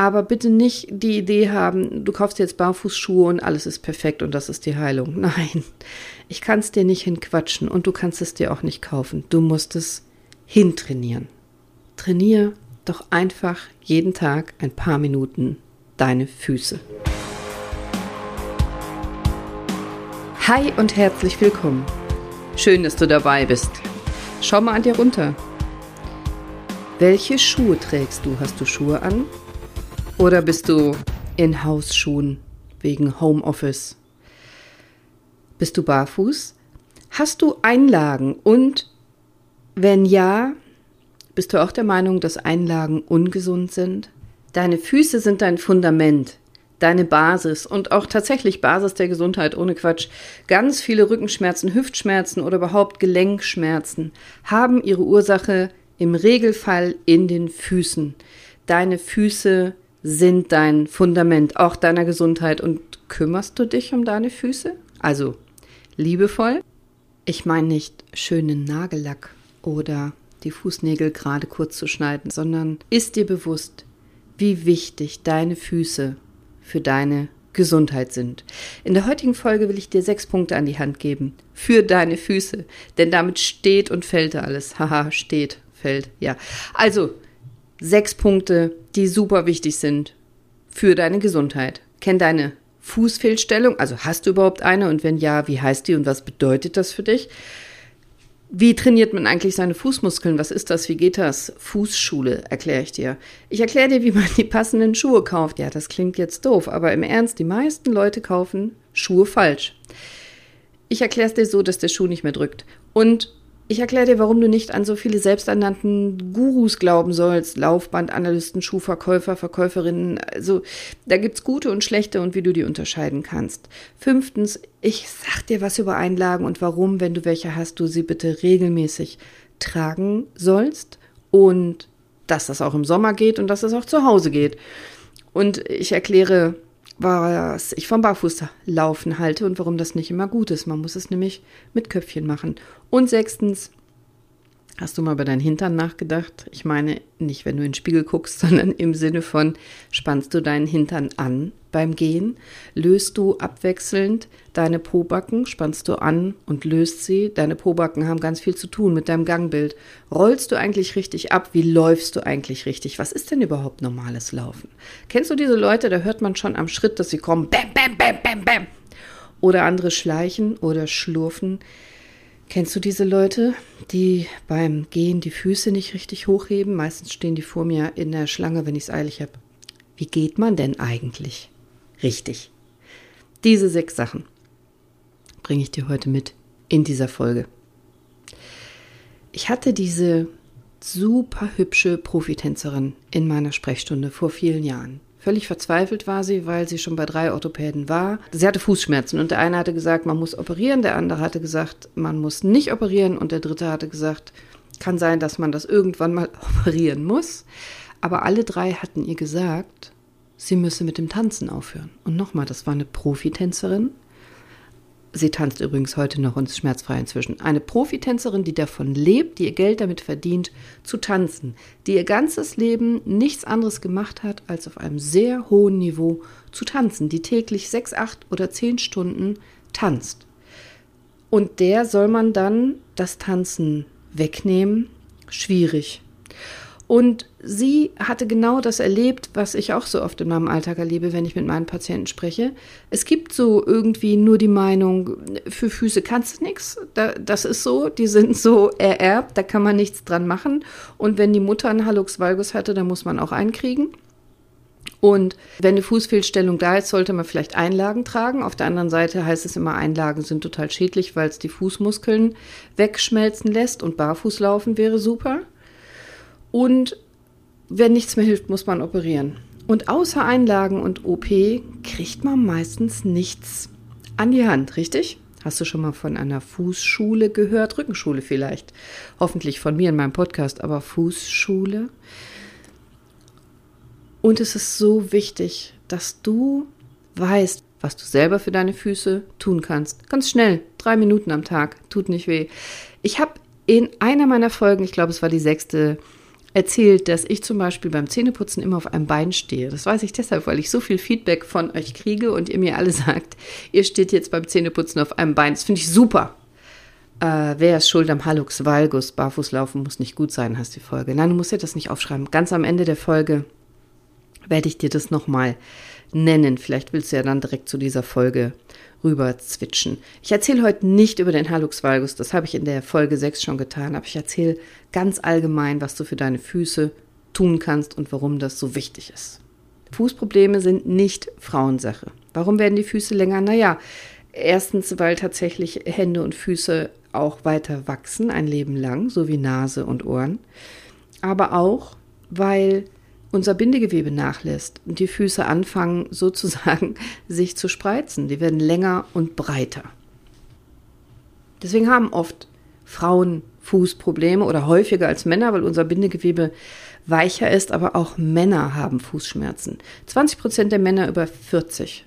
Aber bitte nicht die Idee haben, du kaufst jetzt Barfußschuhe und alles ist perfekt und das ist die Heilung. Nein, ich kann es dir nicht hinquatschen und du kannst es dir auch nicht kaufen. Du musst es hintrainieren. Trainier doch einfach jeden Tag ein paar Minuten deine Füße. Hi und herzlich willkommen. Schön, dass du dabei bist. Schau mal an dir runter. Welche Schuhe trägst du? Hast du Schuhe an? Oder bist du in Hausschuhen wegen Homeoffice? Bist du barfuß? Hast du Einlagen? Und wenn ja, bist du auch der Meinung, dass Einlagen ungesund sind? Deine Füße sind dein Fundament, deine Basis und auch tatsächlich Basis der Gesundheit ohne Quatsch. Ganz viele Rückenschmerzen, Hüftschmerzen oder überhaupt Gelenkschmerzen haben ihre Ursache im Regelfall in den Füßen. Deine Füße sind dein Fundament auch deiner Gesundheit und kümmerst du dich um deine Füße? Also liebevoll? Ich meine nicht schönen Nagellack oder die Fußnägel gerade kurz zu schneiden, sondern ist dir bewusst, wie wichtig deine Füße für deine Gesundheit sind. In der heutigen Folge will ich dir sechs Punkte an die Hand geben für deine Füße, denn damit steht und fällt alles. Haha, steht, fällt, ja. Also, sechs Punkte, die super wichtig sind für deine Gesundheit. Kenn deine Fußfehlstellung, also hast du überhaupt eine und wenn ja, wie heißt die und was bedeutet das für dich? Wie trainiert man eigentlich seine Fußmuskeln? Was ist das? Wie geht das? Fußschule, erkläre ich dir. Ich erkläre dir, wie man die passenden Schuhe kauft. Ja, das klingt jetzt doof, aber im Ernst, die meisten Leute kaufen Schuhe falsch. Ich erkläre es dir so, dass der Schuh nicht mehr drückt. Und ich erkläre dir, warum du nicht an so viele selbsternannten Gurus glauben sollst. Laufbandanalysten, Schuhverkäufer, Verkäuferinnen. Also da gibt's gute und schlechte und wie du die unterscheiden kannst. Fünftens, ich sag dir was über Einlagen und warum, wenn du welche hast, du sie bitte regelmäßig tragen sollst. Und dass das auch im Sommer geht und dass das auch zu Hause geht. Und ich erkläre, was ich vom Barfußlaufen halte und warum das nicht immer gut ist. Man muss es nämlich mit Köpfchen machen. Und sechstens, hast du mal über deinen Hintern nachgedacht? Ich meine, nicht wenn du in den Spiegel guckst, sondern im Sinne von, spannst du deinen Hintern an beim Gehen? Löst du abwechselnd deine Pobacken, spannst du an und löst sie? Deine Pobacken haben ganz viel zu tun mit deinem Gangbild. Rollst du eigentlich richtig ab? Wie läufst du eigentlich richtig? Was ist denn überhaupt normales Laufen? Kennst du diese Leute, da hört man schon am Schritt, dass sie kommen, bam, bam, bam, bam, bam. Oder andere schleichen oder schlurfen. Kennst du diese Leute, die beim Gehen die Füße nicht richtig hochheben? Meistens stehen die vor mir in der Schlange, wenn ich es eilig habe. Wie geht man denn eigentlich? Richtig. Diese sechs Sachen bringe ich dir heute mit in dieser Folge. Ich hatte diese super hübsche Profitänzerin in meiner Sprechstunde vor vielen Jahren. Völlig verzweifelt war sie, weil sie schon bei drei Orthopäden war. Sie hatte Fußschmerzen und der eine hatte gesagt, man muss operieren, der andere hatte gesagt, man muss nicht operieren und der dritte hatte gesagt, kann sein, dass man das irgendwann mal operieren muss. Aber alle drei hatten ihr gesagt, sie müsse mit dem Tanzen aufhören. Und nochmal, das war eine Profitänzerin. Sie tanzt übrigens heute noch und ist schmerzfrei inzwischen. Eine Profitänzerin, die davon lebt, die ihr Geld damit verdient, zu tanzen, die ihr ganzes Leben nichts anderes gemacht hat, als auf einem sehr hohen Niveau zu tanzen, die täglich sechs, acht oder zehn Stunden tanzt. Und der soll man dann das Tanzen wegnehmen? Schwierig. Und sie hatte genau das erlebt, was ich auch so oft in meinem Alltag erlebe, wenn ich mit meinen Patienten spreche. Es gibt so irgendwie nur die Meinung, für Füße kannst du nichts. Das ist so, die sind so ererbt, da kann man nichts dran machen. Und wenn die Mutter einen Hallux valgus hatte, dann muss man auch einkriegen. Und wenn eine Fußfehlstellung da ist, sollte man vielleicht Einlagen tragen. Auf der anderen Seite heißt es immer, Einlagen sind total schädlich, weil es die Fußmuskeln wegschmelzen lässt und Barfußlaufen wäre super. Und wenn nichts mehr hilft, muss man operieren. Und außer Einlagen und OP kriegt man meistens nichts an die Hand, richtig? Hast du schon mal von einer Fußschule gehört? Rückenschule vielleicht. Hoffentlich von mir in meinem Podcast, aber Fußschule. Und es ist so wichtig, dass du weißt, was du selber für deine Füße tun kannst. Ganz schnell, drei Minuten am Tag, tut nicht weh. Ich habe in einer meiner Folgen, ich glaube es war die sechste, erzählt, dass ich zum Beispiel beim Zähneputzen immer auf einem Bein stehe. Das weiß ich deshalb, weil ich so viel Feedback von euch kriege und ihr mir alle sagt, ihr steht jetzt beim Zähneputzen auf einem Bein. Das finde ich super. Äh, wer ist schuld am Hallux Valgus? Barfußlaufen muss nicht gut sein, hast die Folge. Nein, du musst dir das nicht aufschreiben. Ganz am Ende der Folge werde ich dir das nochmal nennen. Vielleicht willst du ja dann direkt zu dieser Folge rüber zwitschen. Ich erzähle heute nicht über den Hallux Valgus, das habe ich in der Folge 6 schon getan, aber ich erzähle ganz allgemein, was du für deine Füße tun kannst und warum das so wichtig ist. Fußprobleme sind nicht Frauensache. Warum werden die Füße länger? Naja, erstens, weil tatsächlich Hände und Füße auch weiter wachsen, ein Leben lang, so wie Nase und Ohren. Aber auch, weil unser Bindegewebe nachlässt und die Füße anfangen sozusagen sich zu spreizen. Die werden länger und breiter. Deswegen haben oft Frauen Fußprobleme oder häufiger als Männer, weil unser Bindegewebe weicher ist, aber auch Männer haben Fußschmerzen. 20 Prozent der Männer über 40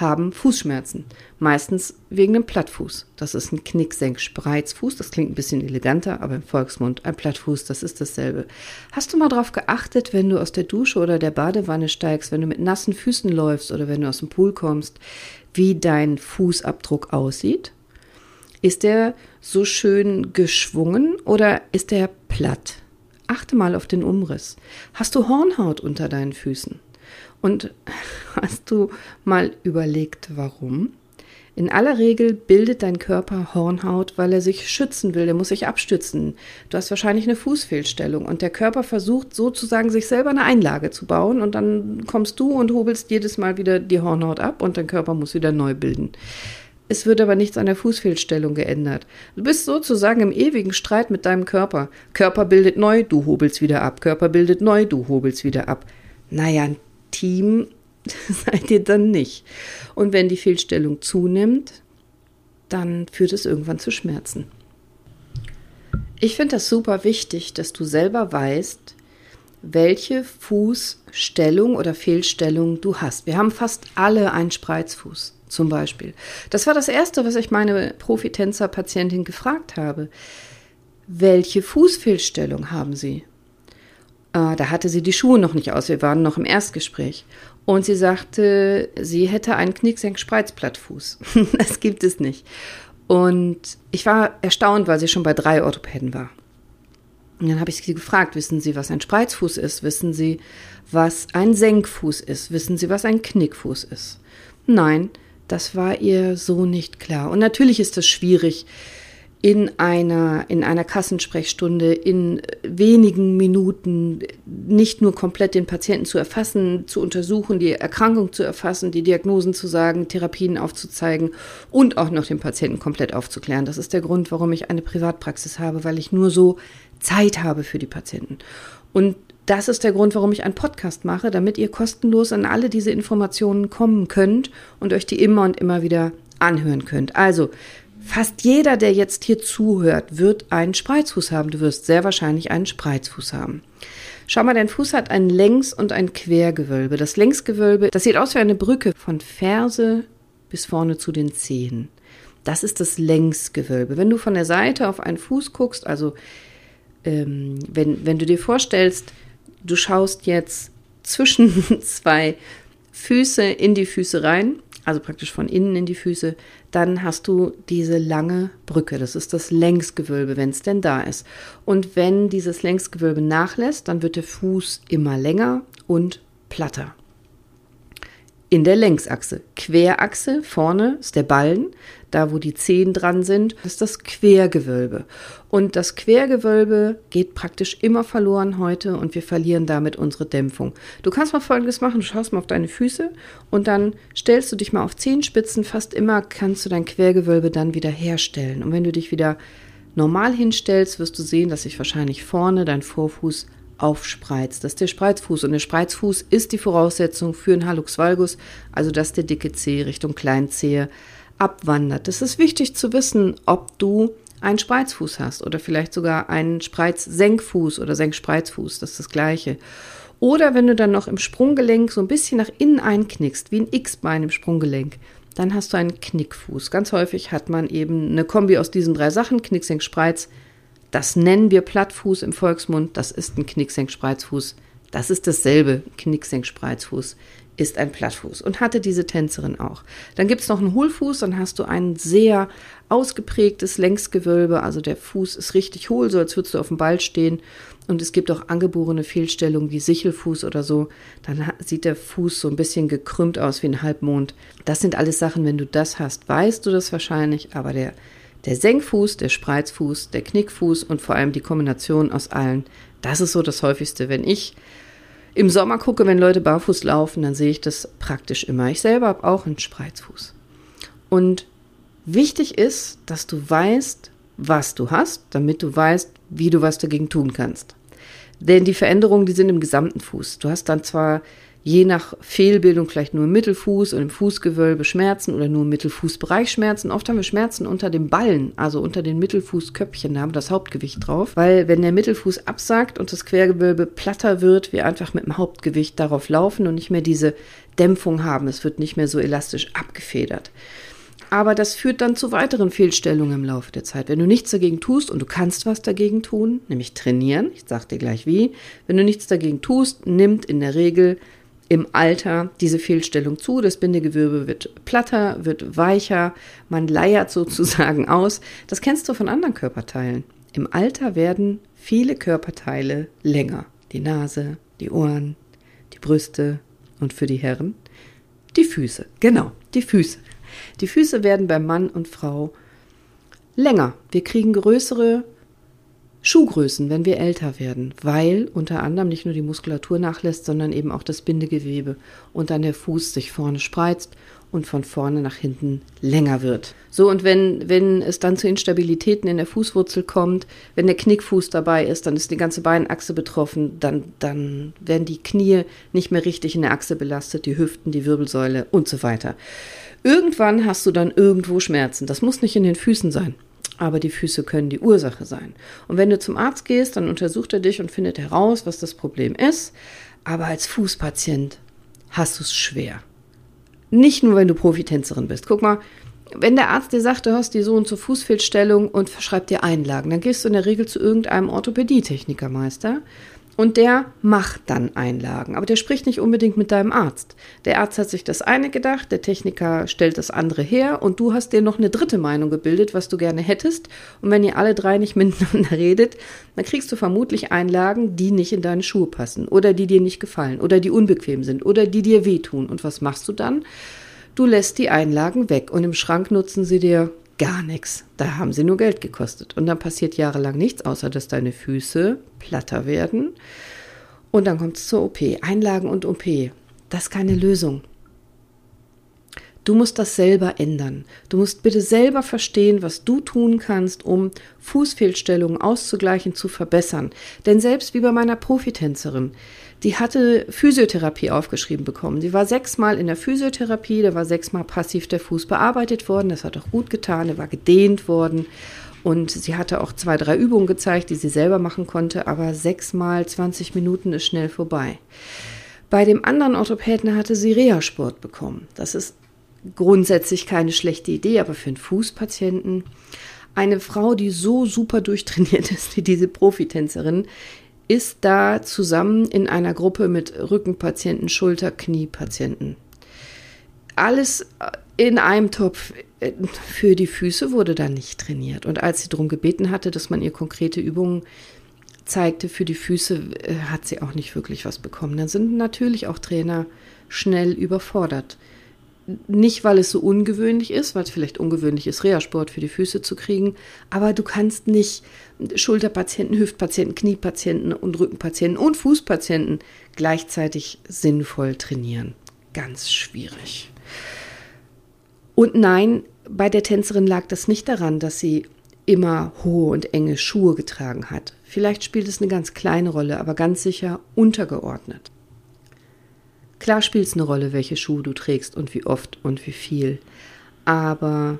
haben Fußschmerzen. Meistens wegen einem Plattfuß. Das ist ein Knicksenk-Spreizfuß. Das klingt ein bisschen eleganter, aber im Volksmund ein Plattfuß, das ist dasselbe. Hast du mal darauf geachtet, wenn du aus der Dusche oder der Badewanne steigst, wenn du mit nassen Füßen läufst oder wenn du aus dem Pool kommst, wie dein Fußabdruck aussieht? Ist der so schön geschwungen oder ist der platt? Achte mal auf den Umriss. Hast du Hornhaut unter deinen Füßen? Und hast du mal überlegt, warum? In aller Regel bildet dein Körper Hornhaut, weil er sich schützen will, er muss sich abstützen. Du hast wahrscheinlich eine Fußfehlstellung und der Körper versucht sozusagen sich selber eine Einlage zu bauen und dann kommst du und hobelst jedes Mal wieder die Hornhaut ab und dein Körper muss wieder neu bilden. Es wird aber nichts an der Fußfehlstellung geändert. Du bist sozusagen im ewigen Streit mit deinem Körper. Körper bildet neu, du hobelst wieder ab. Körper bildet neu, du hobelst wieder ab. Naja, ein Team seid ihr dann nicht. Und wenn die Fehlstellung zunimmt, dann führt es irgendwann zu Schmerzen. Ich finde das super wichtig, dass du selber weißt, welche Fußstellung oder Fehlstellung du hast. Wir haben fast alle einen Spreizfuß zum Beispiel. Das war das Erste, was ich meine Profitänzer-Patientin gefragt habe. Welche Fußfehlstellung haben Sie? Äh, da hatte sie die Schuhe noch nicht aus. Wir waren noch im Erstgespräch. Und sie sagte, sie hätte einen Knicksenk-Spreizplattfuß. das gibt es nicht. Und ich war erstaunt, weil sie schon bei drei Orthopäden war. Und dann habe ich sie gefragt, wissen Sie, was ein Spreizfuß ist? Wissen Sie, was ein Senkfuß ist? Wissen Sie, was ein Knickfuß ist? Nein, das war ihr so nicht klar. Und natürlich ist das schwierig, in einer, in einer Kassensprechstunde in wenigen Minuten nicht nur komplett den Patienten zu erfassen, zu untersuchen, die Erkrankung zu erfassen, die Diagnosen zu sagen, Therapien aufzuzeigen und auch noch den Patienten komplett aufzuklären. Das ist der Grund, warum ich eine Privatpraxis habe, weil ich nur so Zeit habe für die Patienten. Und das ist der Grund, warum ich einen Podcast mache, damit ihr kostenlos an alle diese Informationen kommen könnt und euch die immer und immer wieder anhören könnt. Also, Fast jeder, der jetzt hier zuhört, wird einen Spreizfuß haben. Du wirst sehr wahrscheinlich einen Spreizfuß haben. Schau mal, dein Fuß hat ein Längs- und ein Quergewölbe. Das Längsgewölbe, das sieht aus wie eine Brücke von Ferse bis vorne zu den Zehen. Das ist das Längsgewölbe. Wenn du von der Seite auf einen Fuß guckst, also ähm, wenn, wenn du dir vorstellst, du schaust jetzt zwischen zwei Füße in die Füße rein, also praktisch von innen in die Füße, dann hast du diese lange Brücke. Das ist das Längsgewölbe, wenn es denn da ist. Und wenn dieses Längsgewölbe nachlässt, dann wird der Fuß immer länger und platter in der Längsachse. Querachse vorne ist der Ballen, da wo die Zehen dran sind, ist das Quergewölbe. Und das Quergewölbe geht praktisch immer verloren heute und wir verlieren damit unsere Dämpfung. Du kannst mal Folgendes machen, du schaust mal auf deine Füße und dann stellst du dich mal auf Zehenspitzen. Fast immer kannst du dein Quergewölbe dann wieder herstellen. Und wenn du dich wieder normal hinstellst, wirst du sehen, dass sich wahrscheinlich vorne dein Vorfuß aufspreizt. Das ist der Spreizfuß. Und der Spreizfuß ist die Voraussetzung für einen Hallux valgus, also dass der dicke Zeh Richtung Kleinzehe abwandert. Es ist wichtig zu wissen, ob du einen Spreizfuß hast oder vielleicht sogar einen Spreiz-Senkfuß oder Senkspreizfuß. Das ist das Gleiche. Oder wenn du dann noch im Sprunggelenk so ein bisschen nach innen einknickst, wie ein X-Bein im Sprunggelenk, dann hast du einen Knickfuß. Ganz häufig hat man eben eine Kombi aus diesen drei Sachen, Knick, Senk, Spreiz, Das nennen wir Plattfuß im Volksmund. Das ist ein Knicksenk-Spreizfuß. Das ist dasselbe. Knicksenk-Spreizfuß ist ein Plattfuß und hatte diese Tänzerin auch. Dann gibt es noch einen Hohlfuß, dann hast du ein sehr ausgeprägtes Längsgewölbe, also der Fuß ist richtig hohl, so als würdest du auf dem Ball stehen. Und es gibt auch angeborene Fehlstellungen wie Sichelfuß oder so. Dann sieht der Fuß so ein bisschen gekrümmt aus wie ein Halbmond. Das sind alles Sachen, wenn du das hast, weißt du das wahrscheinlich, aber der der Senkfuß, der Spreizfuß, der Knickfuß und vor allem die Kombination aus allen, das ist so das häufigste. Wenn ich im Sommer gucke, wenn Leute barfuß laufen, dann sehe ich das praktisch immer. Ich selber habe auch einen Spreizfuß. Und wichtig ist, dass du weißt, was du hast, damit du weißt, wie du was dagegen tun kannst. Denn die Veränderungen, die sind im gesamten Fuß. Du hast dann zwar je nach Fehlbildung vielleicht nur im Mittelfuß und im Fußgewölbe Schmerzen oder nur im Mittelfußbereich Schmerzen. Oft haben wir Schmerzen unter den Ballen, also unter den Mittelfußköpfchen, da haben wir das Hauptgewicht drauf. Weil wenn der Mittelfuß absackt und das Quergewölbe platter wird, wir einfach mit dem Hauptgewicht darauf laufen und nicht mehr diese Dämpfung haben. Es wird nicht mehr so elastisch abgefedert. Aber das führt dann zu weiteren Fehlstellungen im Laufe der Zeit. Wenn du nichts dagegen tust und du kannst was dagegen tun, nämlich trainieren, ich sag dir gleich wie, wenn du nichts dagegen tust, nimmt in der Regel im Alter diese Fehlstellung zu. Das Bindegewebe wird platter, wird weicher, man leiert sozusagen aus. Das kennst du von anderen Körperteilen. Im Alter werden viele Körperteile länger. Die Nase, die Ohren, die Brüste und für die Herren die Füße. Genau, die Füße. Die Füße werden bei Mann und Frau länger. Wir kriegen größere Schuhgrößen, wenn wir älter werden, weil unter anderem nicht nur die Muskulatur nachlässt, sondern eben auch das Bindegewebe und dann der Fuß sich vorne spreizt und von vorne nach hinten länger wird. So, und wenn, wenn es dann zu Instabilitäten in der Fußwurzel kommt, wenn der Knickfuß dabei ist, dann ist die ganze Beinachse betroffen, dann, dann werden die Knie nicht mehr richtig in der Achse belastet, die Hüften, die Wirbelsäule und so weiter. Irgendwann hast du dann irgendwo Schmerzen. Das muss nicht in den Füßen sein aber die Füße können die Ursache sein. Und wenn du zum Arzt gehst, dann untersucht er dich und findet heraus, was das Problem ist. Aber als Fußpatient hast du es schwer. Nicht nur, wenn du Profitänzerin bist. Guck mal, wenn der Arzt dir sagt, du hast die so und so Fußfehlstellung und verschreibt dir Einlagen, dann gehst du in der Regel zu irgendeinem Orthopädietechnikermeister und der macht dann Einlagen. Aber der spricht nicht unbedingt mit deinem Arzt. Der Arzt hat sich das eine gedacht, der Techniker stellt das andere her und du hast dir noch eine dritte Meinung gebildet, was du gerne hättest. Und wenn ihr alle drei nicht miteinander redet, dann kriegst du vermutlich Einlagen, die nicht in deine Schuhe passen oder die dir nicht gefallen oder die unbequem sind oder die dir wehtun. Und was machst du dann? Du lässt die Einlagen weg und im Schrank nutzen sie dir gar nichts. Da haben sie nur Geld gekostet. Und dann passiert jahrelang nichts, außer dass deine Füße platter werden. Und dann kommt es zur OP. Einlagen und OP. Das ist keine Lösung. Du musst das selber ändern. Du musst bitte selber verstehen, was du tun kannst, um Fußfehlstellungen auszugleichen, zu verbessern. Denn selbst wie bei meiner Profitänzerin, die hatte Physiotherapie aufgeschrieben bekommen. Sie war sechsmal in der Physiotherapie, da war sechsmal passiv der Fuß bearbeitet worden, das hat auch gut getan, er war gedehnt worden. Und sie hatte auch zwei, drei Übungen gezeigt, die sie selber machen konnte, aber sechsmal 20 Minuten ist schnell vorbei. Bei dem anderen Orthopäden hatte sie Reha-Sport bekommen. Das ist grundsätzlich keine schlechte Idee, aber für einen Fußpatienten eine Frau, die so super durchtrainiert ist wie diese Profitänzerin, ist da zusammen in einer Gruppe mit Rückenpatienten, Schulter, Kniepatienten. Alles in einem Topf. Für die Füße wurde da nicht trainiert. Und als sie darum gebeten hatte, dass man ihr konkrete Übungen zeigte für die Füße, äh, hat sie auch nicht wirklich was bekommen. Dann sind natürlich auch Trainer schnell überfordert nicht, weil es so ungewöhnlich ist, weil es vielleicht ungewöhnlich ist, Reha-Sport für die Füße zu kriegen, aber du kannst nicht Schulterpatienten, Hüftpatienten, Kniepatienten und Rückenpatienten und Fußpatienten gleichzeitig sinnvoll trainieren. Ganz schwierig. Und nein, bei der Tänzerin lag das nicht daran, dass sie immer hohe und enge Schuhe getragen hat. Vielleicht spielt es eine ganz kleine Rolle, aber ganz sicher untergeordnet. Klar spielt es eine Rolle, welche Schuhe du trägst und wie oft und wie viel. Aber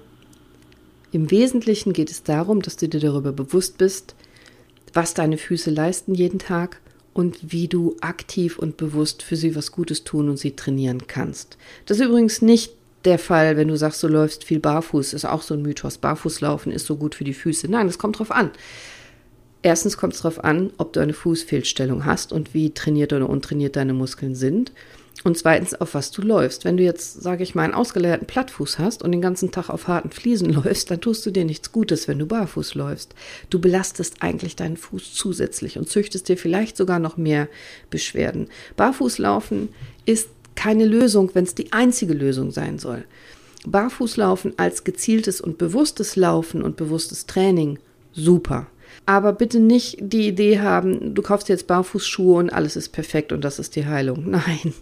im Wesentlichen geht es darum, dass du dir darüber bewusst bist, was deine Füße leisten jeden Tag und wie du aktiv und bewusst für sie was Gutes tun und sie trainieren kannst. Das ist übrigens nicht der Fall, wenn du sagst, du läufst viel barfuß, ist auch so ein Mythos. Barfußlaufen ist so gut für die Füße. Nein, es kommt drauf an. Erstens kommt es darauf an, ob du eine Fußfehlstellung hast und wie trainiert oder untrainiert deine Muskeln sind. Und zweitens, auf was du läufst. Wenn du jetzt, sage ich mal, einen ausgeleerten Plattfuß hast und den ganzen Tag auf harten Fliesen läufst, dann tust du dir nichts Gutes, wenn du barfuß läufst. Du belastest eigentlich deinen Fuß zusätzlich und züchtest dir vielleicht sogar noch mehr Beschwerden. Barfußlaufen ist keine Lösung, wenn es die einzige Lösung sein soll. Barfußlaufen als gezieltes und bewusstes Laufen und bewusstes Training, super. Aber bitte nicht die Idee haben, du kaufst jetzt Barfußschuhe und alles ist perfekt und das ist die Heilung. Nein,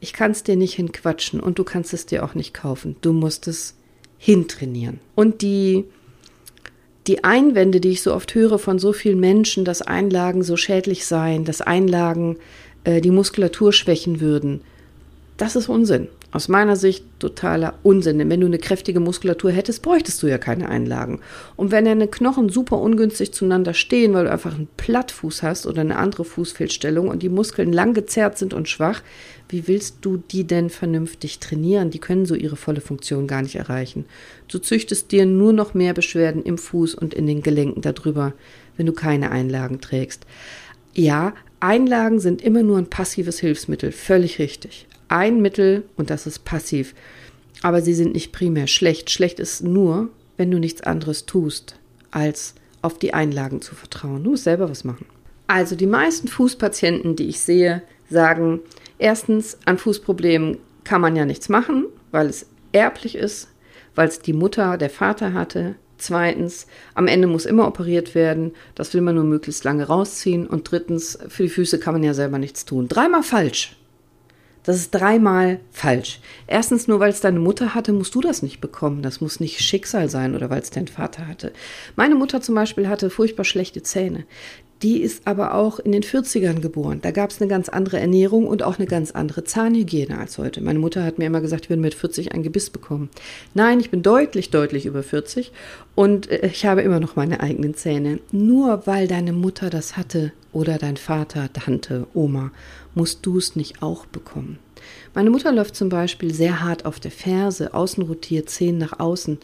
ich kann es dir nicht hinquatschen und du kannst es dir auch nicht kaufen. Du musst es hintrainieren. Und die, die Einwände, die ich so oft höre von so vielen Menschen, dass Einlagen so schädlich seien, dass Einlagen äh, die Muskulatur schwächen würden, das ist Unsinn. Aus meiner Sicht totaler Unsinn. Denn wenn du eine kräftige Muskulatur hättest, bräuchtest du ja keine Einlagen. Und wenn deine Knochen super ungünstig zueinander stehen, weil du einfach einen Plattfuß hast oder eine andere Fußfehlstellung und die Muskeln lang gezerrt sind und schwach, wie willst du die denn vernünftig trainieren? Die können so ihre volle Funktion gar nicht erreichen. Du züchtest dir nur noch mehr Beschwerden im Fuß und in den Gelenken darüber, wenn du keine Einlagen trägst. Ja, Einlagen sind immer nur ein passives Hilfsmittel, völlig richtig ein Mittel und das ist passiv. Aber sie sind nicht primär schlecht. Schlecht ist nur, wenn du nichts anderes tust, als auf die Einlagen zu vertrauen. Du musst selber was machen. Also die meisten Fußpatienten, die ich sehe, sagen, erstens, an Fußproblemen kann man ja nichts machen, weil es erblich ist, weil es die Mutter, der Vater hatte. Zweitens, am Ende muss immer operiert werden. Das will man nur möglichst lange rausziehen. Und drittens, für die Füße kann man ja selber nichts tun. Dreimal falsch. Das ist dreimal falsch. Erstens, nur weil es deine Mutter hatte, musst du das nicht bekommen. Das muss nicht Schicksal sein oder weil es dein Vater hatte. Meine Mutter zum Beispiel hatte furchtbar schlechte Zähne. Die ist aber auch in den 40ern geboren. Da gab es eine ganz andere Ernährung und auch eine ganz andere Zahnhygiene als heute. Meine Mutter hat mir immer gesagt, ich würde mit 40 ein Gebiss bekommen. Nein, ich bin deutlich, deutlich über 40 und äh, ich habe immer noch meine eigenen Zähne. Nur weil deine Mutter das hatte oder dein Vater, Tante, Oma, musst du es nicht auch bekommen. Meine Mutter läuft zum Beispiel sehr hart auf der Ferse, außen rotiert, Zehen nach außen.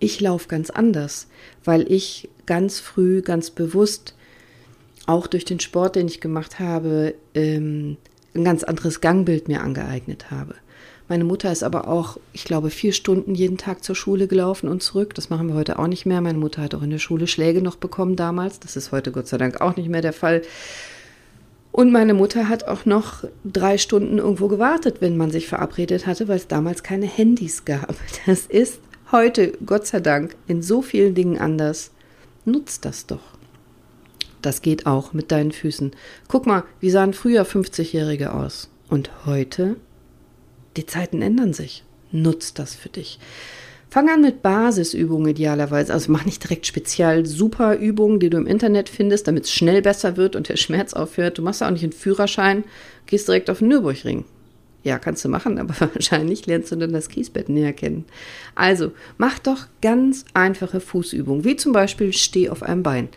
Ich laufe ganz anders, weil ich ganz früh, ganz bewusst auch durch den Sport, den ich gemacht habe, ähm, ein ganz anderes Gangbild mir angeeignet habe. Meine Mutter ist aber auch, ich glaube, vier Stunden jeden Tag zur Schule gelaufen und zurück. Das machen wir heute auch nicht mehr. Meine Mutter hat auch in der Schule Schläge noch bekommen damals. Das ist heute Gott sei Dank auch nicht mehr der Fall. Und meine Mutter hat auch noch drei Stunden irgendwo gewartet, wenn man sich verabredet hatte, weil es damals keine Handys gab. Das ist heute, Gott sei Dank, in so vielen Dingen anders. Nutzt das doch. Das geht auch mit deinen Füßen. Guck mal, wie sahen früher 50-Jährige aus? Und heute? Die Zeiten ändern sich. Nutz das für dich. Fang an mit Basisübungen idealerweise. Also mach nicht direkt speziell super Übungen, die du im Internet findest, damit es schnell besser wird und der Schmerz aufhört. Du machst auch nicht einen Führerschein, gehst direkt auf den Nürburgring. Ja, kannst du machen, aber wahrscheinlich lernst du dann das Kiesbett näher kennen. Also, mach doch ganz einfache Fußübungen, wie zum Beispiel steh auf einem Bein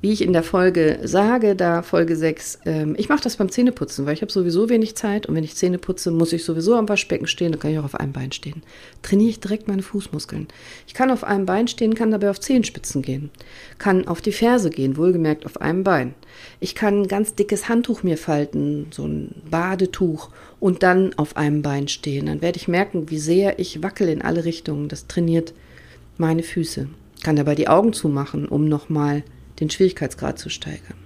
wie ich in der Folge sage, da Folge 6, ähm, ich mache das beim Zähneputzen, weil ich habe sowieso wenig Zeit und wenn ich Zähne putze, muss ich sowieso am Waschbecken stehen, dann kann ich auch auf einem Bein stehen. Trainiere ich direkt meine Fußmuskeln. Ich kann auf einem Bein stehen, kann dabei auf Zehenspitzen gehen, kann auf die Ferse gehen, wohlgemerkt auf einem Bein. Ich kann ein ganz dickes Handtuch mir falten, so ein Badetuch und dann auf einem Bein stehen. Dann werde ich merken, wie sehr ich wackel in alle Richtungen. Das trainiert meine Füße. Kann dabei die Augen zumachen, um nochmal den Schwierigkeitsgrad zu steigern.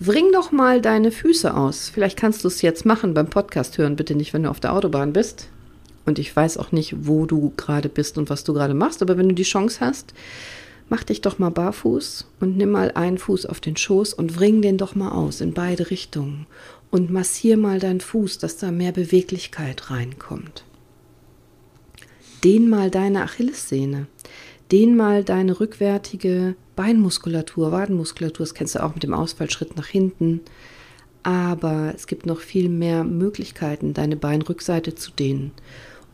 Bring doch mal deine Füße aus. Vielleicht kannst du es jetzt machen beim Podcast hören, bitte nicht, wenn du auf der Autobahn bist. Und ich weiß auch nicht, wo du gerade bist und was du gerade machst, aber wenn du die Chance hast, mach dich doch mal barfuß und nimm mal einen Fuß auf den Schoß und bring den doch mal aus in beide Richtungen und massier mal deinen Fuß, dass da mehr Beweglichkeit reinkommt. Dehn mal deine Achillessehne. Dehn mal deine rückwärtige Beinmuskulatur, Wadenmuskulatur, das kennst du auch mit dem Ausfallschritt nach hinten. Aber es gibt noch viel mehr Möglichkeiten, deine Beinrückseite zu dehnen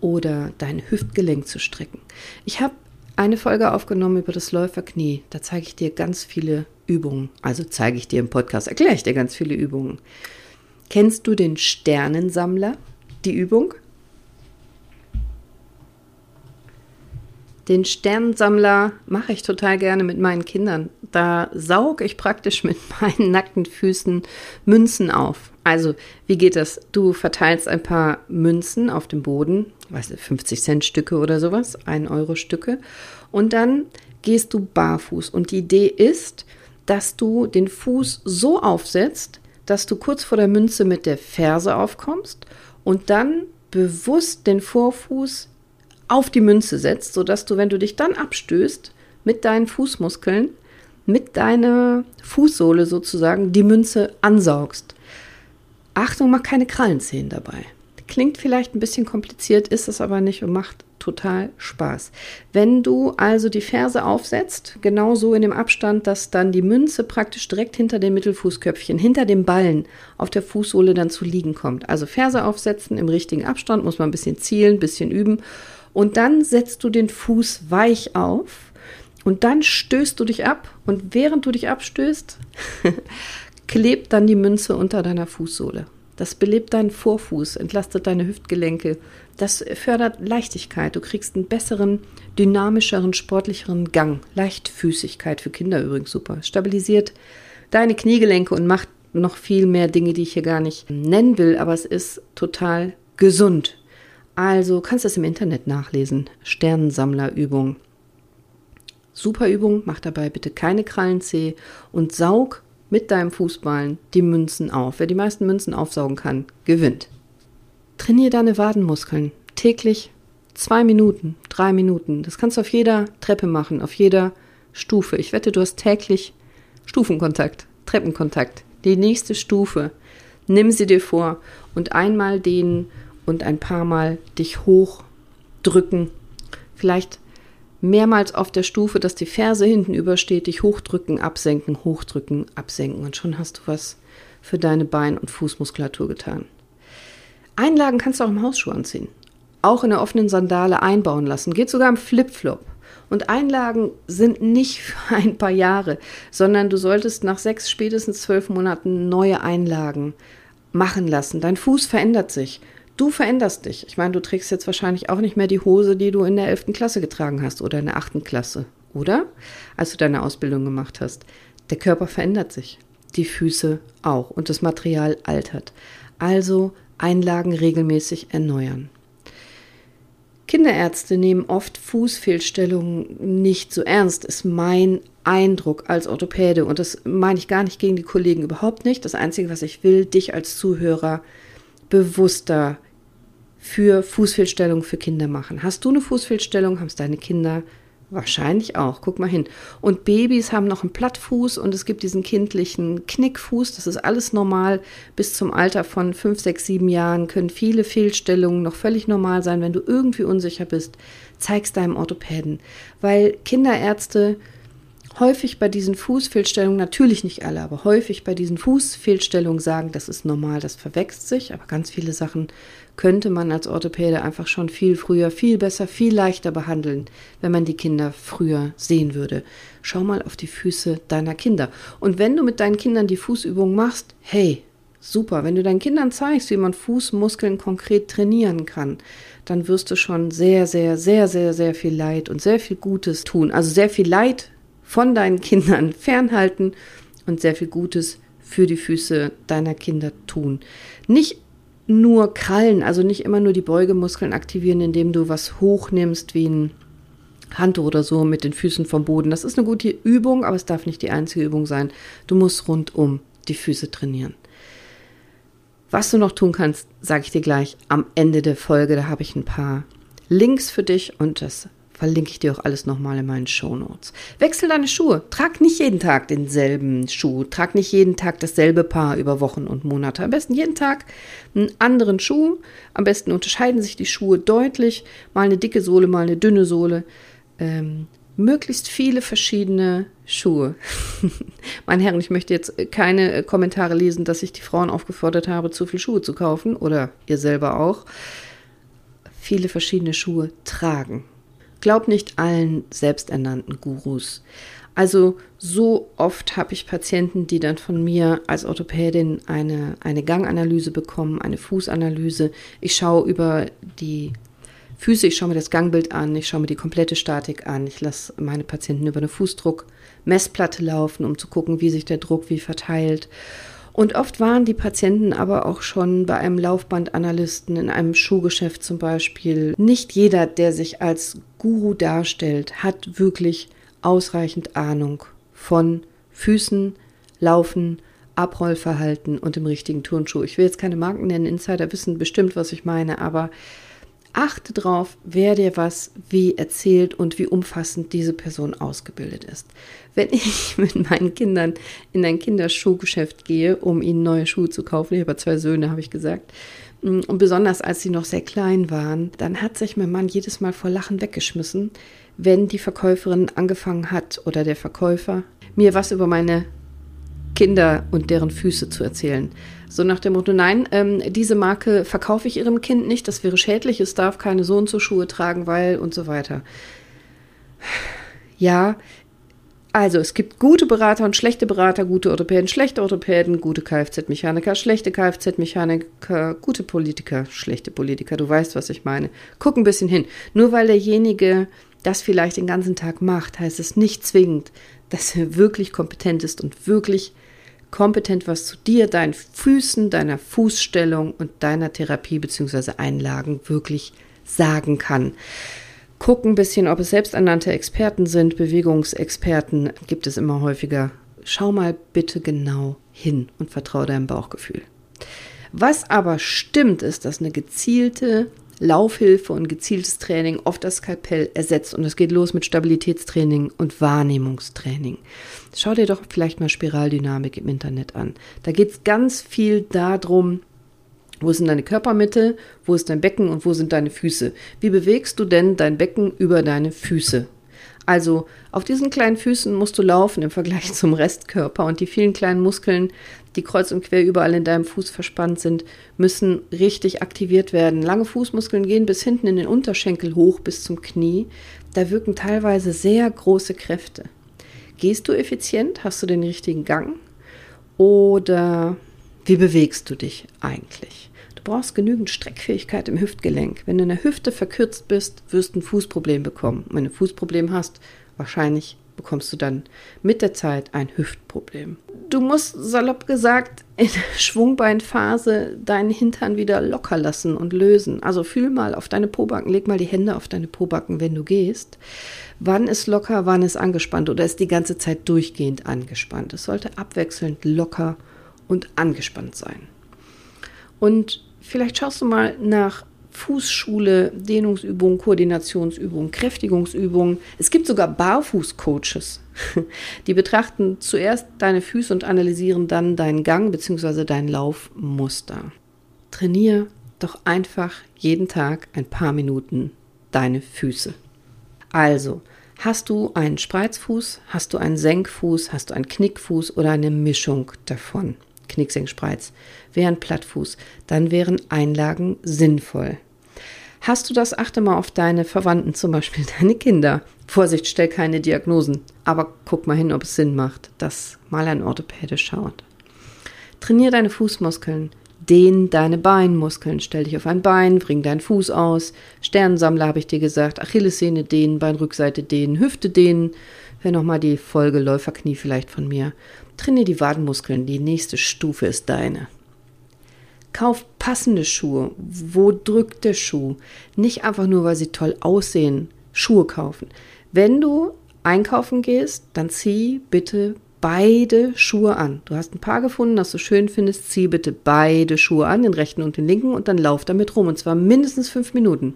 oder dein Hüftgelenk zu strecken. Ich habe eine Folge aufgenommen über das Läuferknie. Da zeige ich dir ganz viele Übungen. Also zeige ich dir im Podcast, erkläre ich dir ganz viele Übungen. Kennst du den Sternensammler, die Übung? Den Sternensammler mache ich total gerne mit meinen Kindern Da sauge ich praktisch mit meinen nackten Füßen Münzen auf. Also, wie geht das? Du verteilst ein paar Münzen auf dem Boden, weiß nicht, 50 Cent Stücke oder sowas, 1 Euro Stücke. Und dann gehst du barfuß. Und die Idee ist, dass du den Fuß so aufsetzt, dass du kurz vor der Münze mit der Ferse aufkommst und dann bewusst den Vorfuß auf die Münze setzt, sodass du, wenn du dich dann abstößt, mit deinen Fußmuskeln, mit deiner Fußsohle sozusagen die Münze ansaugst. Achtung, mach keine Krallenzehen dabei. Klingt vielleicht ein bisschen kompliziert, ist es aber nicht und macht total Spaß. Wenn du also die Ferse aufsetzt, genau so in dem Abstand, dass dann die Münze praktisch direkt hinter dem Mittelfußköpfchen, hinter dem Ballen auf der Fußsohle dann zu liegen kommt. Also Ferse aufsetzen im richtigen Abstand, muss man ein bisschen zielen, ein bisschen üben. Und dann setzt du den Fuß weich auf und dann stößt du dich ab. Und während du dich abstößt, klebt dann die Münze unter deiner Fußsohle. Das belebt deinen Vorfuß, entlastet deine Hüftgelenke. Das fördert Leichtigkeit. Du kriegst einen besseren, dynamischeren, sportlicheren Gang. Leichtfüßigkeit für Kinder übrigens super. Stabilisiert deine Kniegelenke und macht noch viel mehr Dinge, die ich hier gar nicht nennen will, aber es ist total gesund. Also kannst du es im Internet nachlesen. Sternensammlerübung. Super Übung, mach dabei bitte keine Krallenzeh und saug mit deinem Fußballen die Münzen auf. Wer die meisten Münzen aufsaugen kann, gewinnt. Trainiere deine Wadenmuskeln täglich zwei Minuten, drei Minuten. Das kannst du auf jeder Treppe machen, auf jeder Stufe. Ich wette, du hast täglich Stufenkontakt, Treppenkontakt. Die nächste Stufe. Nimm sie dir vor und einmal dehnen und ein paar Mal dich hochdrücken. Vielleicht mehrmals auf der Stufe, dass die Ferse hinten übersteht, dich hochdrücken, absenken, hochdrücken, absenken und schon hast du was für deine Bein- und Fußmuskulatur getan. Einlagen kannst du auch im Hausschuh anziehen. Auch in der offenen Sandale einbauen lassen. Geht sogar im Flipflop. Und Einlagen sind nicht für ein paar Jahre, sondern du solltest nach sechs, spätestens zwölf Monaten neue Einlagen machen lassen. Dein Fuß verändert sich. Du veränderst dich. Ich meine, du trägst jetzt wahrscheinlich auch nicht mehr die Hose, die du in der 11. Klasse getragen hast oder in der 8. Klasse, oder? Als du deine Ausbildung gemacht hast. Der Körper verändert sich. Die Füße auch. Und das Material altert. Also Einlagen regelmäßig erneuern. Kinderärzte nehmen oft Fußfehlstellungen nicht so ernst, ist mein Eindruck als Orthopäde. Und das meine ich gar nicht gegen die Kollegen überhaupt nicht. Das Einzige, was ich will, dich als Zuhörer bewusster für Fußfehlstellungen für Kinder machen. Hast du eine Fußfehlstellung, haben es deine Kinder wahrscheinlich auch. Guck mal hin. Und Babys haben noch einen Plattfuß und es gibt diesen kindlichen Knickfuß. Das ist alles normal. Bis zum Alter von fünf, sechs, sieben Jahren können viele Fehlstellungen noch völlig normal sein. Wenn du irgendwie unsicher bist, zeig's deinem Orthopäden. Weil Kinderärzte häufig bei diesen Fußfehlstellungen, natürlich nicht alle, aber häufig bei diesen Fußfehlstellungen sagen, das ist normal, das verwächst sich, aber ganz viele Sachen könnte man als Orthopäde einfach schon viel früher, viel besser, viel leichter behandeln, wenn man die Kinder früher sehen würde. Schau mal auf die Füße deiner Kinder. Und wenn du mit deinen Kindern die Fußübung machst, hey, super. Wenn du deinen Kindern zeigst, wie man Fußmuskeln konkret trainieren kann, dann wirst du schon sehr, sehr, sehr, sehr, sehr viel Leid und sehr viel Gutes tun. Also sehr viel Leid von deinen Kindern fernhalten und sehr viel Gutes für die Füße deiner Kinder tun. Nicht nur Krallen, also nicht immer nur die Beugemuskeln aktivieren, indem du was hochnimmst wie ein Handtuch oder so mit den Füßen vom Boden. Das ist eine gute Übung, aber es darf nicht die einzige Übung sein. Du musst rundum die Füße trainieren. Was du noch tun kannst, sage ich dir gleich am Ende der Folge. Da habe ich ein paar Links für dich und das Verlinke ich dir auch alles nochmal in meinen Show Notes. Wechsel deine Schuhe. Trag nicht jeden Tag denselben Schuh. Trag nicht jeden Tag dasselbe Paar über Wochen und Monate. Am besten jeden Tag einen anderen Schuh. Am besten unterscheiden sich die Schuhe deutlich. Mal eine dicke Sohle, mal eine dünne Sohle. Ähm, möglichst viele verschiedene Schuhe. Meine Herren, ich möchte jetzt keine Kommentare lesen, dass ich die Frauen aufgefordert habe, zu viel Schuhe zu kaufen oder ihr selber auch. Viele verschiedene Schuhe tragen. Glaub nicht allen selbsternannten Gurus. Also so oft habe ich Patienten, die dann von mir als Orthopädin eine, eine Ganganalyse bekommen, eine Fußanalyse. Ich schaue über die Füße, ich schaue mir das Gangbild an, ich schaue mir die komplette Statik an, ich lasse meine Patienten über eine Fußdruckmessplatte laufen, um zu gucken, wie sich der Druck wie verteilt. Und oft waren die Patienten aber auch schon bei einem Laufbandanalysten in einem Schuhgeschäft zum Beispiel. Nicht jeder, der sich als Guru darstellt, hat wirklich ausreichend Ahnung von Füßen, Laufen, Abrollverhalten und dem richtigen Turnschuh. Ich will jetzt keine Marken nennen, Insider wissen bestimmt, was ich meine, aber achte drauf, wer dir was wie erzählt und wie umfassend diese Person ausgebildet ist. Wenn ich mit meinen Kindern in ein Kinderschuhgeschäft gehe, um ihnen neue Schuhe zu kaufen, ich habe zwei Söhne, habe ich gesagt, mm, und besonders als sie noch sehr klein waren, dann hat sich mein Mann jedes Mal vor Lachen weggeschmissen, wenn die Verkäuferin angefangen hat oder der Verkäufer mir was über meine Kinder und deren Füße zu erzählen. So nach dem Motto, nein, ähm, diese Marke verkaufe ich ihrem Kind nicht, das wäre schädlich, es darf keine so und so Schuhe tragen, weil und so weiter. Ja, also es gibt gute Berater und schlechte Berater, gute Orthopäden, schlechte Orthopäden, gute Kfz-Mechaniker, schlechte Kfz-Mechaniker, gute Politiker, schlechte Politiker, du weißt, was ich meine. Guck ein bisschen hin. Nur weil derjenige das vielleicht den ganzen Tag macht, heißt es nicht zwingend, dass er wirklich kompetent ist und wirklich kompetent was zu dir, deinen Füßen, deiner Fußstellung und deiner Therapie bzw. Einlagen wirklich sagen kann. Guck ein bisschen, ob es selbsternannte Experten sind, Bewegungsexperten gibt es immer häufiger. Schau mal bitte genau hin und vertraue deinem Bauchgefühl. Was aber stimmt, ist, dass eine gezielte Laufhilfe und gezieltes Training oft das Skalpell ersetzt. Und es geht los mit Stabilitätstraining und Wahrnehmungstraining. Schau dir doch vielleicht mal Spiraldynamik im Internet an. Da geht es ganz viel darum, wo sind deine Körpermitte, wo ist dein Becken und wo sind deine Füße. Wie bewegst du denn dein Becken über deine Füße? Also auf diesen kleinen Füßen musst du laufen im Vergleich zum Restkörper und die vielen kleinen Muskeln, die kreuz und quer überall in deinem Fuß verspannt sind, müssen richtig aktiviert werden. Lange Fußmuskeln gehen bis hinten in den Unterschenkel hoch bis zum Knie. Da wirken teilweise sehr große Kräfte. Gehst du effizient? Hast du den richtigen Gang? Oder wie bewegst du dich eigentlich? Du brauchst genügend Streckfähigkeit im Hüftgelenk. Wenn du in der Hüfte verkürzt bist, wirst du ein Fußproblem bekommen. Wenn du ein Fußproblem hast, wahrscheinlich bekommst du dann mit der Zeit ein Hüftproblem. Du musst salopp gesagt in der Schwungbeinphase deinen Hintern wieder locker lassen und lösen. Also fühl mal auf deine Pobacken, leg mal die Hände auf deine Pobacken, wenn du gehst. Wann ist locker, wann ist angespannt oder ist die ganze Zeit durchgehend angespannt? Es sollte abwechselnd locker und angespannt sein. Und vielleicht schaust du mal nach Fußschule, Dehnungsübungen, Koordinationsübungen, Kräftigungsübungen. Es gibt sogar Barfußcoaches. Die betrachten zuerst deine Füße und analysieren dann deinen Gang bzw. dein Laufmuster. Trainiere doch einfach jeden Tag ein paar Minuten deine Füße. Also, hast du einen Spreizfuß, hast du einen Senkfuß, hast du einen Knickfuß oder eine Mischung davon? Knicksenkspreiz, wäre ein Plattfuß, dann wären Einlagen sinnvoll. Hast du das, achte mal auf deine Verwandten, zum Beispiel deine Kinder. Vorsicht, stell keine Diagnosen, aber guck mal hin, ob es Sinn macht, dass mal ein Orthopäde schaut. Trainier deine Fußmuskeln, dehn deine Beinmuskeln, stell dich auf ein Bein, bring deinen Fuß aus. Sternensammler habe ich dir gesagt, Achillessehne dehnen, Beinrückseite dehnen, Hüfte dehnen. Hör nochmal die Folge Läuferknie vielleicht von mir. Trainier die Wadenmuskeln, die nächste Stufe ist deine. Kauf passende Schuhe. Wo drückt der Schuh? Nicht einfach nur, weil sie toll aussehen, Schuhe kaufen. Wenn du einkaufen gehst, dann zieh bitte beide Schuhe an. Du hast ein Paar gefunden, das du schön findest, zieh bitte beide Schuhe an, den rechten und den linken, und dann lauf damit rum. Und zwar mindestens fünf Minuten.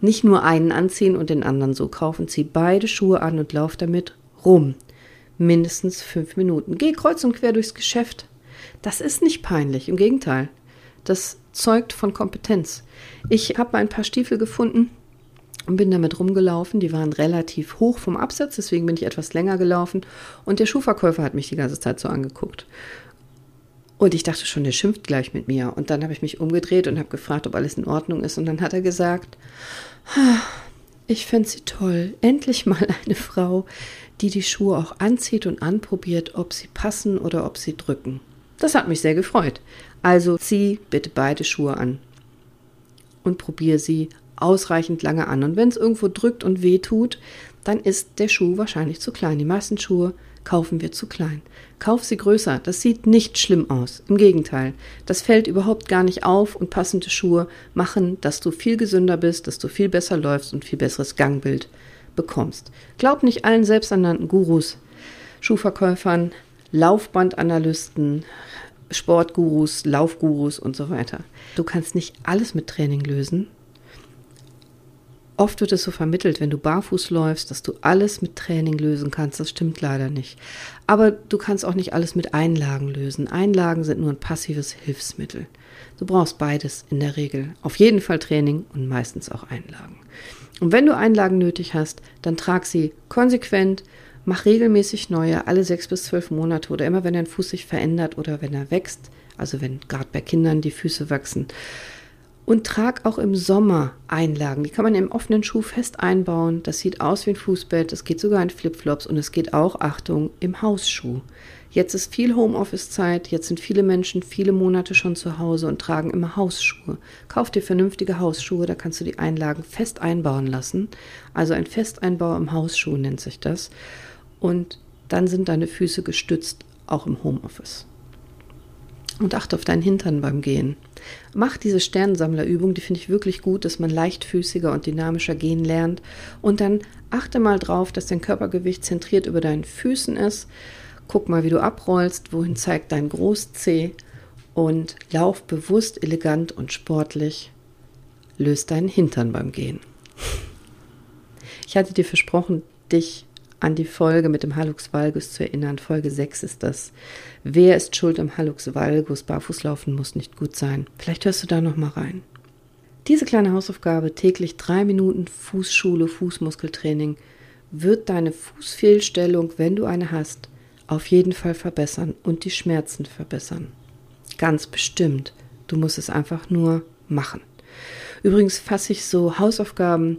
Nicht nur einen anziehen und den anderen so kaufen. Zieh beide Schuhe an und lauf damit rum. Mindestens fünf Minuten. Geh kreuz und quer durchs Geschäft. Das ist nicht peinlich, im Gegenteil. Das zeugt von Kompetenz. Ich habe ein paar Stiefel gefunden und bin damit rumgelaufen. Die waren relativ hoch vom Absatz, deswegen bin ich etwas länger gelaufen. Und der Schuhverkäufer hat mich die ganze Zeit so angeguckt. Und ich dachte schon, der schimpft gleich mit mir. Und dann habe ich mich umgedreht und habe gefragt, ob alles in Ordnung ist. Und dann hat er gesagt, ich finde sie toll. Endlich mal eine Frau, die die Schuhe auch anzieht und anprobiert, ob sie passen oder ob sie drücken. Das hat mich sehr gefreut. Also zieh bitte beide Schuhe an und probier sie ausreichend lange an. Und wenn es irgendwo drückt und weh tut, dann ist der Schuh wahrscheinlich zu klein. Die meisten Schuhe kaufen wir zu klein. Kauf sie größer. Das sieht nicht schlimm aus. Im Gegenteil. Das fällt überhaupt gar nicht auf und passende Schuhe machen, dass du viel gesünder bist, dass du viel besser läufst und viel besseres Gangbild bekommst. Glaub nicht allen selbsternannten Gurus, Schuhverkäufern, Laufbandanalysten, Sportgurus, Laufgurus und so weiter. Du kannst nicht alles mit Training lösen. Oft wird es so vermittelt, wenn du barfuß läufst, dass du alles mit Training lösen kannst. Das stimmt leider nicht. Aber du kannst auch nicht alles mit Einlagen lösen. Einlagen sind nur ein passives Hilfsmittel. Du brauchst beides in der Regel. Auf jeden Fall Training und meistens auch Einlagen. Und wenn du Einlagen nötig hast, dann trag sie konsequent, mach regelmäßig neue, alle sechs bis zwölf Monate oder immer, wenn dein Fuß sich verändert oder wenn er wächst, also wenn gerade bei Kindern die Füße wachsen. Und trag auch im Sommer Einlagen. Die kann man im offenen Schuh fest einbauen. Das sieht aus wie ein Fußbett. Es geht sogar in Flipflops und es geht auch, Achtung, im Hausschuh. Jetzt ist viel Homeoffice-Zeit. Jetzt sind viele Menschen viele Monate schon zu Hause und tragen immer Hausschuhe. Kauf dir vernünftige Hausschuhe. Da kannst du die Einlagen fest einbauen lassen. Also ein Festeinbau im Hausschuh nennt sich das. Und dann sind deine Füße gestützt, auch im Homeoffice. Und achte auf deinen Hintern beim Gehen. Mach diese Sternsammlerübung, die finde ich wirklich gut, dass man leichtfüßiger und dynamischer gehen lernt. Und dann achte mal drauf, dass dein Körpergewicht zentriert über deinen Füßen ist. Guck mal, wie du abrollst, wohin zeigt dein Großzeh und lauf bewusst, elegant und sportlich. Löst deinen Hintern beim Gehen. Ich hatte dir versprochen, dich an die Folge mit dem Hallux valgus zu erinnern. Folge 6 ist das. Wer ist schuld am Hallux valgus? Barfußlaufen muss nicht gut sein. Vielleicht hörst du da noch mal rein. Diese kleine Hausaufgabe, täglich drei Minuten Fußschule, Fußmuskeltraining, wird deine Fußfehlstellung, wenn du eine hast, auf jeden Fall verbessern und die Schmerzen verbessern. Ganz bestimmt. Du musst es einfach nur machen. Übrigens fasse ich so Hausaufgaben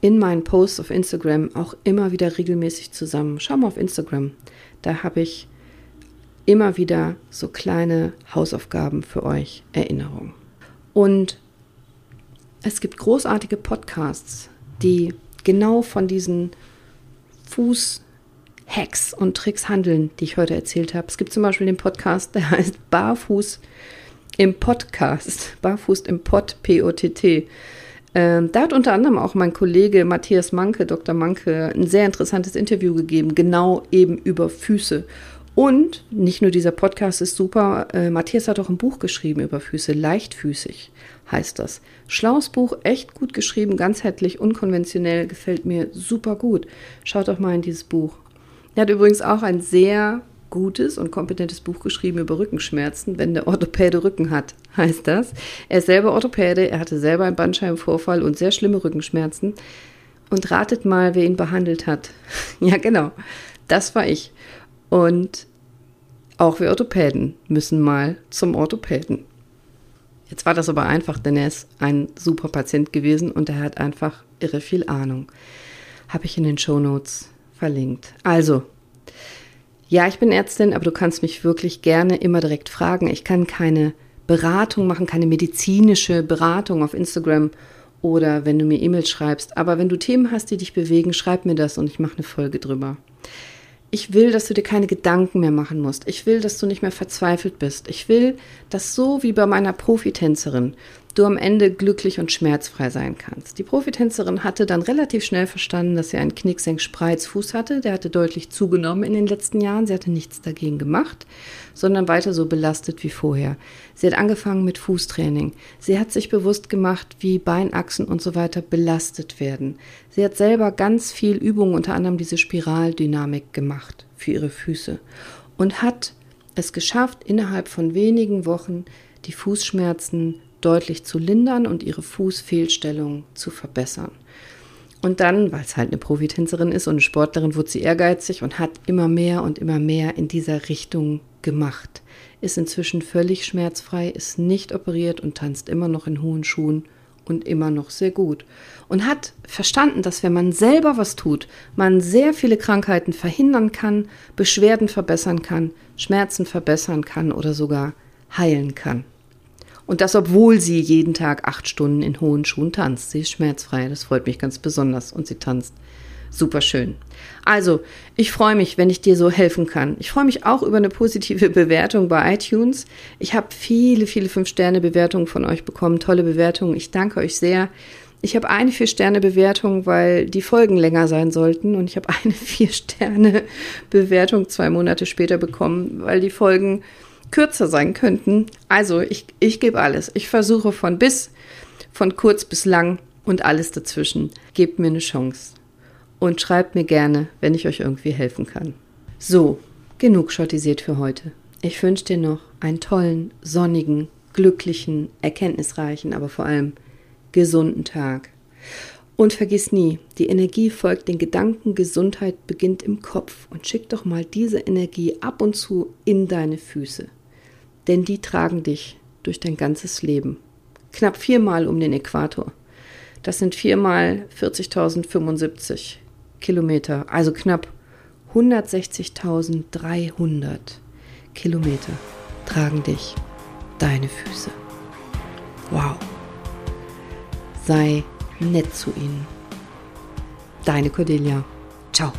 in meinen Posts auf Instagram auch immer wieder regelmäßig zusammen. Schau mal auf Instagram. Da habe ich immer wieder so kleine Hausaufgaben für euch, Erinnerungen. Und es gibt großartige Podcasts, die genau von diesen Fußhacks und Tricks handeln, die ich heute erzählt habe. Es gibt zum Beispiel den Podcast, der heißt Barfuß im Podcast. Barfuß im Pod, P-O-T-T. Ähm, da hat unter anderem auch mein Kollege Matthias Manke, Dr. Manke, ein sehr interessantes Interview gegeben, genau eben über Füße. Und nicht nur dieser Podcast ist super, äh, Matthias hat auch ein Buch geschrieben über Füße, leichtfüßig heißt das. Schlaues Buch, echt gut geschrieben, ganzheitlich, unkonventionell, gefällt mir super gut. Schaut doch mal in dieses Buch. Er hat übrigens auch ein sehr gutes und kompetentes Buch geschrieben über Rückenschmerzen, wenn der Orthopäde Rücken hat, heißt das. Er ist selber Orthopäde, er hatte selber einen Bandscheibenvorfall und sehr schlimme Rückenschmerzen. Und ratet mal, wer ihn behandelt hat. ja, genau, das war ich. Und auch wir Orthopäden müssen mal zum Orthopäden. Jetzt war das aber einfach, denn er ist ein super Patient gewesen und er hat einfach irre viel Ahnung. Habe ich in den Show Notes verlinkt. Also, ja, ich bin Ärztin, aber du kannst mich wirklich gerne immer direkt fragen. Ich kann keine Beratung machen, keine medizinische Beratung auf Instagram oder wenn du mir E-Mails schreibst. Aber wenn du Themen hast, die dich bewegen, schreib mir das und ich mache eine Folge drüber. Ich will, dass du dir keine Gedanken mehr machen musst. Ich will, dass du nicht mehr verzweifelt bist. Ich will, dass so wie bei meiner Profitänzerin du am Ende glücklich und schmerzfrei sein kannst. Die Profitänzerin hatte dann relativ schnell verstanden, dass sie einen Knicksenk-Spreizfuß hatte. Der hatte deutlich zugenommen in den letzten Jahren. Sie hatte nichts dagegen gemacht, sondern weiter so belastet wie vorher. Sie hat angefangen mit Fußtraining. Sie hat sich bewusst gemacht, wie Beinachsen und so weiter belastet werden. Sie hat selber ganz viel Übungen, unter anderem diese Spiraldynamik gemacht für ihre Füße und hat es geschafft, innerhalb von wenigen Wochen die Fußschmerzen deutlich zu lindern und ihre Fußfehlstellung zu verbessern. Und dann, weil es halt eine Profitänzerin ist und eine Sportlerin, wurde sie ehrgeizig und hat immer mehr und immer mehr in dieser Richtung gemacht. Ist inzwischen völlig schmerzfrei, ist nicht operiert und tanzt immer noch in hohen Schuhen und immer noch sehr gut. Und hat verstanden, dass wenn man selber was tut, man sehr viele Krankheiten verhindern kann, Beschwerden verbessern kann, Schmerzen verbessern kann oder sogar heilen kann. Und das, obwohl sie jeden Tag acht Stunden in hohen Schuhen tanzt. Sie ist schmerzfrei, das freut mich ganz besonders. Und sie tanzt super schön. Also, ich freue mich, wenn ich dir so helfen kann. Ich freue mich auch über eine positive Bewertung bei iTunes. Ich habe viele, viele Fünf-Sterne-Bewertungen von euch bekommen, tolle Bewertungen. Ich danke euch sehr. Ich habe eine Vier-Sterne-Bewertung, weil die Folgen länger sein sollten. Und ich habe eine Vier-Sterne-Bewertung zwei Monate später bekommen, weil die Folgen kürzer sein könnten. Also, ich, ich gebe alles. Ich versuche von bis, von kurz bis lang und alles dazwischen. Gebt mir eine Chance und schreibt mir gerne, wenn ich euch irgendwie helfen kann. So, genug schottisiert für heute. Ich wünsche dir noch einen tollen, sonnigen, glücklichen, erkenntnisreichen, aber vor allem gesunden Tag. Und vergiss nie, die Energie folgt den Gedanken, Gesundheit beginnt im Kopf und schick doch mal diese Energie ab und zu in deine Füße. Denn die tragen dich durch dein ganzes Leben. Knapp viermal um den Äquator. Das sind viermal 40.075 Kilometer, also knapp 160.300 Kilometer tragen dich deine Füße. Wow. Sei nett zu ihnen. Deine Cordelia. Ciao.